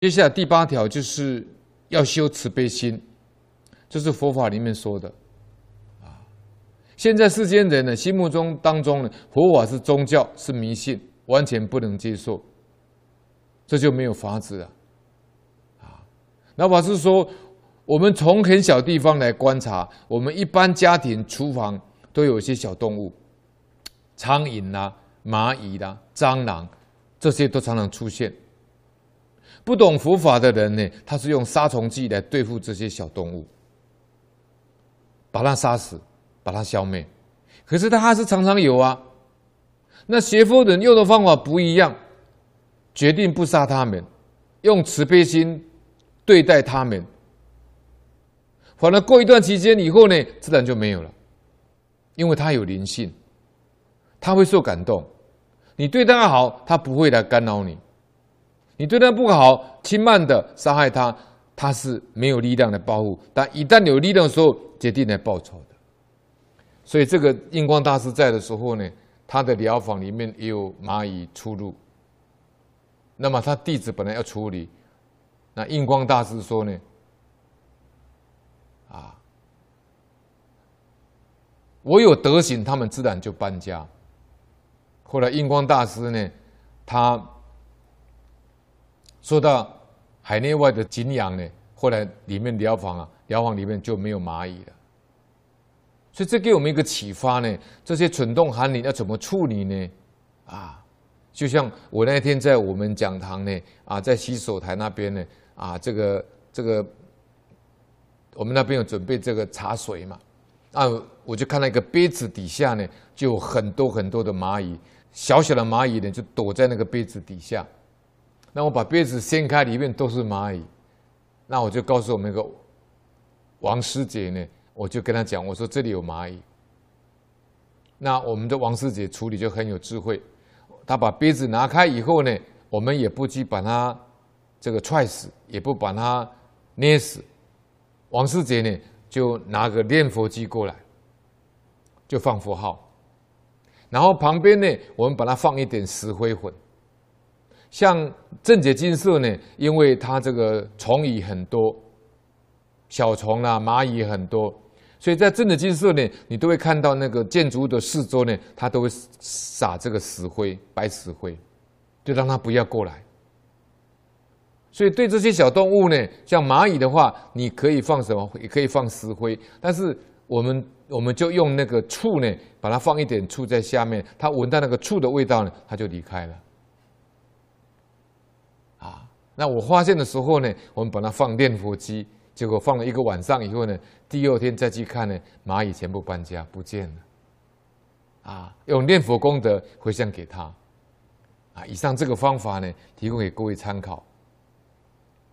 接下来第八条就是要修慈悲心，这是佛法里面说的。啊，现在世间人呢，心目中当中呢，佛法是宗教，是迷信，完全不能接受，这就没有法子了。啊，那法师说，我们从很小地方来观察，我们一般家庭厨房都有一些小动物，苍蝇啦、蚂蚁啦、蟑螂，这些都常常出现。不懂佛法的人呢，他是用杀虫剂来对付这些小动物，把它杀死，把它消灭。可是他还是常常有啊。那学佛人用的方法不一样，决定不杀他们，用慈悲心对待他们。反而过一段期间以后呢，自然就没有了，因为他有灵性，他会受感动。你对他好，他不会来干扰你。你对他不好，轻慢的伤害他，他是没有力量来报复；但一旦有力量的时候，决定来报仇的。所以，这个印光大师在的时候呢，他的疗房里面也有蚂蚁出入。那么他弟子本来要处理，那印光大师说呢，啊，我有德行，他们自然就搬家。后来印光大师呢，他。说到海内外的景仰呢，后来里面疗房啊，疗房里面就没有蚂蚁了。所以这给我们一个启发呢，这些蠢动寒灵要怎么处理呢？啊，就像我那天在我们讲堂呢，啊，在洗手台那边呢，啊，这个这个，我们那边有准备这个茶水嘛，啊，我就看到一个杯子底下呢，就有很多很多的蚂蚁，小小的蚂蚁呢，就躲在那个杯子底下。那我把杯子掀开，里面都是蚂蚁。那我就告诉我们那个王师姐呢，我就跟他讲，我说这里有蚂蚁。那我们的王师姐处理就很有智慧，她把杯子拿开以后呢，我们也不去把它这个踹死，也不把它捏死。王师姐呢，就拿个念佛机过来，就放佛号，然后旁边呢，我们把它放一点石灰粉。像正解金色呢，因为它这个虫蚁很多，小虫啊、蚂蚁很多，所以在正解金色呢，你都会看到那个建筑物的四周呢，它都会撒这个石灰、白石灰，就让它不要过来。所以对这些小动物呢，像蚂蚁的话，你可以放什么？也可以放石灰，但是我们我们就用那个醋呢，把它放一点醋在下面，它闻到那个醋的味道呢，它就离开了。那我发现的时候呢，我们把它放念佛机，结果放了一个晚上以后呢，第二天再去看呢，蚂蚁全部搬家不见了。啊，用念佛功德回向给他。啊，以上这个方法呢，提供给各位参考。